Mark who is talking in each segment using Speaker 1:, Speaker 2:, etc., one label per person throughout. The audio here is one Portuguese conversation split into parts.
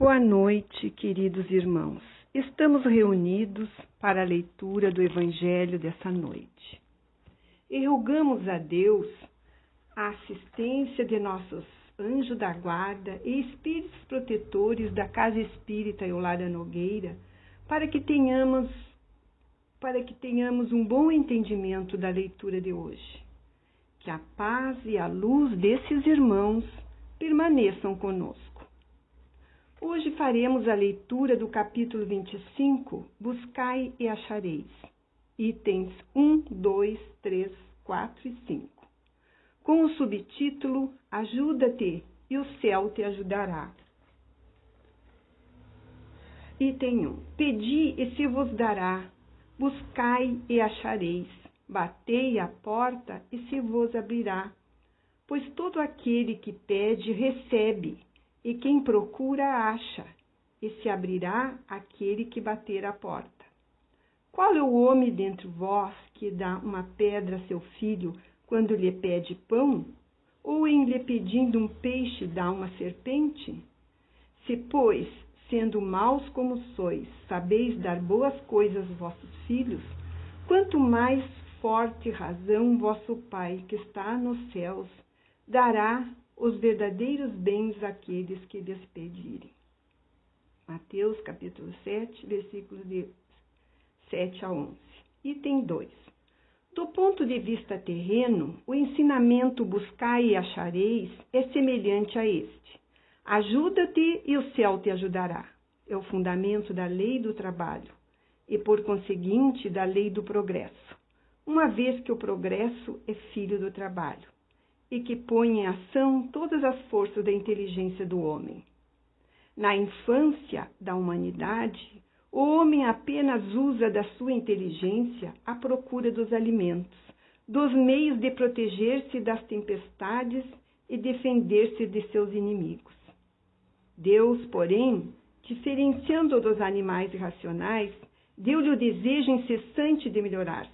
Speaker 1: Boa noite, queridos irmãos. Estamos reunidos para a leitura do Evangelho dessa noite. E rogamos a Deus a assistência de nossos anjos da guarda e espíritos protetores da Casa Espírita Eulália Nogueira, para que tenhamos para que tenhamos um bom entendimento da leitura de hoje. Que a paz e a luz desses irmãos permaneçam conosco. Hoje faremos a leitura do capítulo 25, Buscai e Achareis, itens 1, 2, 3, 4 e 5, com o subtítulo Ajuda-te e o céu te ajudará. Item 1: Pedi e se vos dará, buscai e achareis, batei a porta e se vos abrirá. Pois todo aquele que pede, recebe, e quem procura, acha, e se abrirá aquele que bater a porta. Qual é o homem dentre vós que dá uma pedra a seu filho quando lhe pede pão? Ou em lhe pedindo um peixe dá uma serpente? Se, pois, sendo maus como sois, sabeis dar boas coisas aos vossos filhos, quanto mais forte razão vosso Pai que está nos céus dará os verdadeiros bens àqueles que lhes pedirem. Mateus capítulo 7, versículos de 7 a 11. Item 2. Do ponto de vista terreno, o ensinamento buscai e achareis é semelhante a este. Ajuda-te e o céu te ajudará. É o fundamento da lei do trabalho e, por conseguinte, da lei do progresso, uma vez que o progresso é filho do trabalho e que põe em ação todas as forças da inteligência do homem. Na infância da humanidade, o homem apenas usa da sua inteligência à procura dos alimentos, dos meios de proteger-se das tempestades e defender-se de seus inimigos. Deus, porém, diferenciando dos animais irracionais, deu-lhe o desejo incessante de melhorar-se.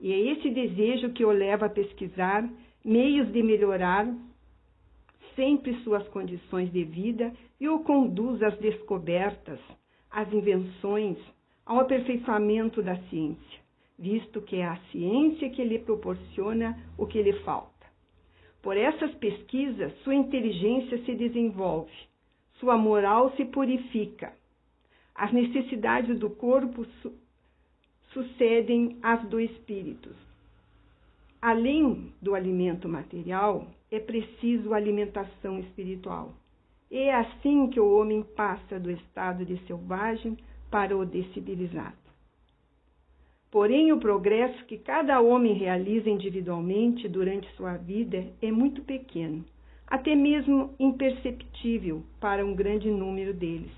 Speaker 1: E é esse desejo que o leva a pesquisar meios de melhorar sempre suas condições de vida e o conduz às descobertas, às invenções, ao aperfeiçoamento da ciência, visto que é a ciência que lhe proporciona o que lhe falta. Por essas pesquisas, sua inteligência se desenvolve, sua moral se purifica. As necessidades do corpo su sucedem às do espírito. Além do alimento material, é preciso alimentação espiritual. É assim que o homem passa do estado de selvagem para o de civilizado. Porém, o progresso que cada homem realiza individualmente durante sua vida é muito pequeno até mesmo imperceptível para um grande número deles.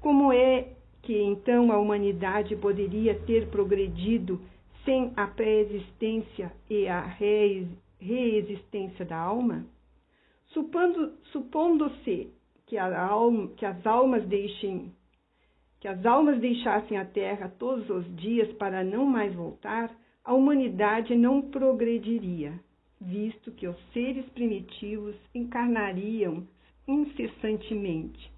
Speaker 1: Como é que então a humanidade poderia ter progredido sem a pré-existência e a reexistência da alma? Supondo-se que, que as almas deixem que as almas deixassem a terra todos os dias para não mais voltar, a humanidade não progrediria visto que os seres primitivos encarnariam incessantemente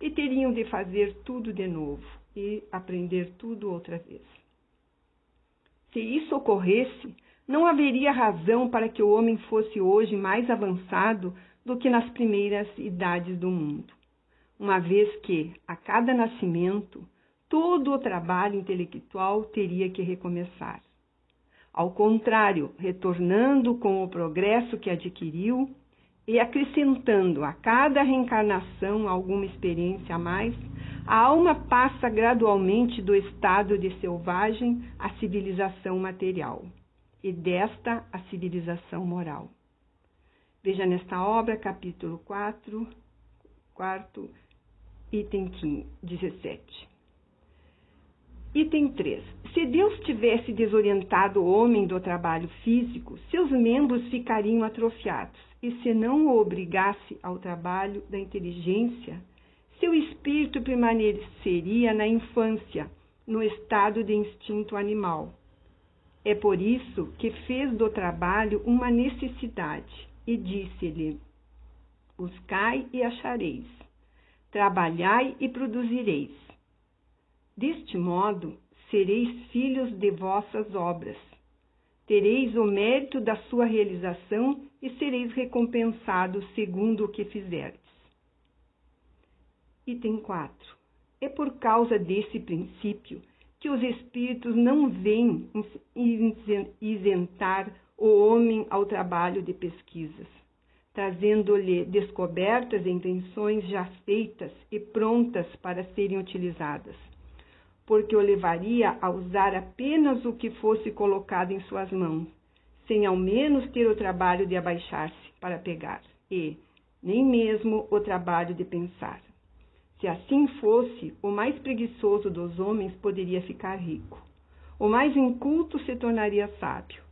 Speaker 1: e teriam de fazer tudo de novo e aprender tudo outra vez. Se isso ocorresse, não haveria razão para que o homem fosse hoje mais avançado do que nas primeiras idades do mundo, uma vez que, a cada nascimento, todo o trabalho intelectual teria que recomeçar. Ao contrário, retornando com o progresso que adquiriu e acrescentando a cada reencarnação alguma experiência a mais, a alma passa gradualmente do estado de selvagem à civilização material e desta à civilização moral. Veja nesta obra, capítulo 4, quarto, item 15, 17. Item 3. Se Deus tivesse desorientado o homem do trabalho físico, seus membros ficariam atrofiados, e se não o obrigasse ao trabalho da inteligência, seu espírito permaneceria na infância, no estado de instinto animal. É por isso que fez do trabalho uma necessidade e disse-lhe: Buscai e achareis. trabalhai e produzireis. Deste modo, sereis filhos de vossas obras. Tereis o mérito da sua realização e sereis recompensados segundo o que fizerdes. Item 4. É por causa desse princípio que os espíritos não vêm isentar o homem ao trabalho de pesquisas, trazendo-lhe descobertas e intenções já feitas e prontas para serem utilizadas porque o levaria a usar apenas o que fosse colocado em suas mãos, sem ao menos ter o trabalho de abaixar-se para pegar, e nem mesmo o trabalho de pensar. Se assim fosse, o mais preguiçoso dos homens poderia ficar rico. O mais inculto se tornaria sábio.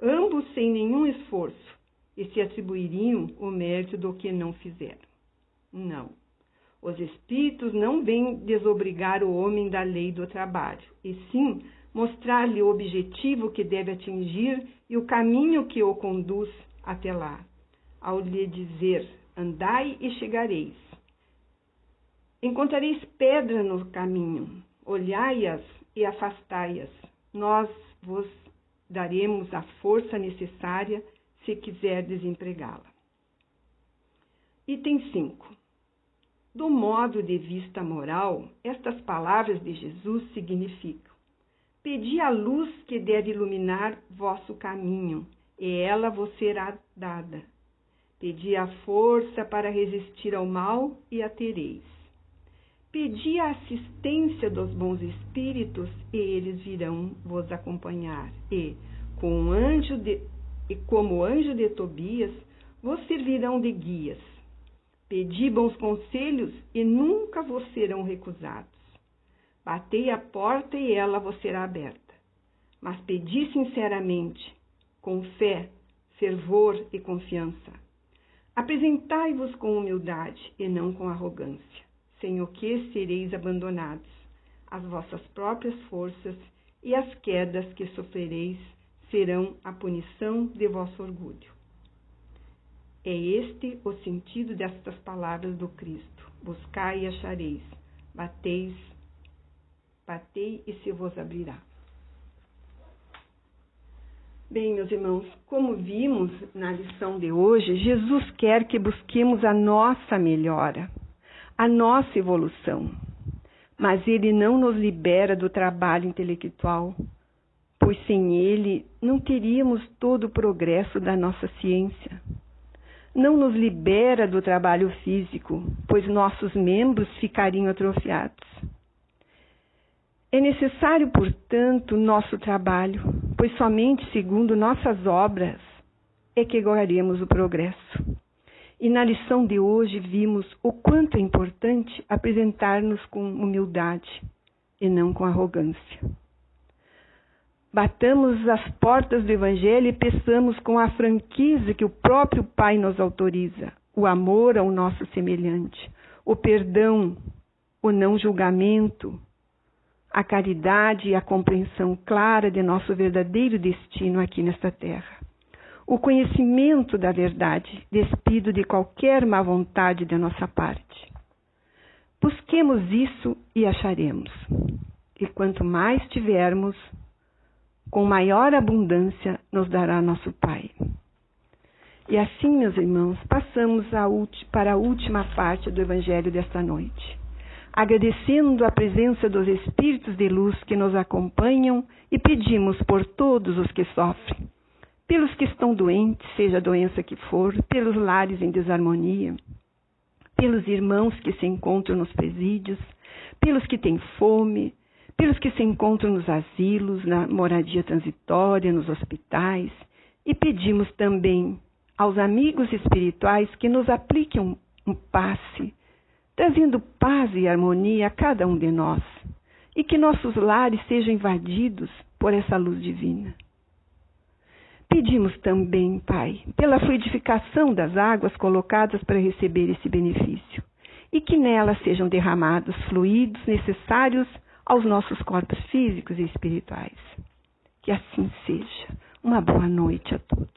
Speaker 1: Ambos sem nenhum esforço, e se atribuiriam o mérito do que não fizeram. Não. Os espíritos não vêm desobrigar o homem da lei do trabalho, e sim mostrar-lhe o objetivo que deve atingir e o caminho que o conduz até lá, ao lhe dizer: andai e chegareis. Encontrareis pedra no caminho, olhai-as e afastai-as. Nós vos daremos a força necessária se quiserdes empregá-la. Item 5. Do modo de vista moral, estas palavras de Jesus significam: Pedi a luz que deve iluminar vosso caminho, e ela vos será dada. Pedi a força para resistir ao mal, e a tereis. Pedi a assistência dos bons espíritos, e eles virão vos acompanhar. E, com anjo de, e como anjo de Tobias, vos servirão de guias Pedi bons conselhos e nunca vos serão recusados. Batei a porta e ela vos será aberta. Mas pedi sinceramente, com fé, fervor e confiança. Apresentai-vos com humildade e não com arrogância, sem o que sereis abandonados. As vossas próprias forças e as quedas que sofrereis serão a punição de vosso orgulho. É este o sentido destas palavras do Cristo: Buscai e achareis, bateis, batei e se vos abrirá. Bem, meus irmãos, como vimos na lição de hoje, Jesus quer que busquemos a nossa melhora, a nossa evolução. Mas ele não nos libera do trabalho intelectual, pois sem ele não teríamos todo o progresso da nossa ciência não nos libera do trabalho físico, pois nossos membros ficariam atrofiados. É necessário, portanto, nosso trabalho, pois somente segundo nossas obras é que ganharemos o progresso. E na lição de hoje vimos o quanto é importante apresentar-nos com humildade e não com arrogância. Batamos as portas do Evangelho e peçamos com a franqueza que o próprio Pai nos autoriza, o amor ao nosso semelhante, o perdão, o não julgamento, a caridade e a compreensão clara de nosso verdadeiro destino aqui nesta terra. O conhecimento da verdade, despido de qualquer má vontade de nossa parte. Busquemos isso e acharemos. E quanto mais tivermos, com maior abundância nos dará nosso Pai. E assim, meus irmãos, passamos para a última parte do Evangelho desta noite, agradecendo a presença dos Espíritos de luz que nos acompanham e pedimos por todos os que sofrem, pelos que estão doentes, seja a doença que for, pelos lares em desarmonia, pelos irmãos que se encontram nos presídios, pelos que têm fome, pelos que se encontram nos asilos, na moradia transitória, nos hospitais, e pedimos também aos amigos espirituais que nos apliquem um, um passe, trazendo paz e harmonia a cada um de nós, e que nossos lares sejam invadidos por essa luz divina. Pedimos também, Pai, pela fluidificação das águas colocadas para receber esse benefício, e que nelas sejam derramados fluidos necessários aos nossos corpos físicos e espirituais. Que assim seja. Uma boa noite a todos.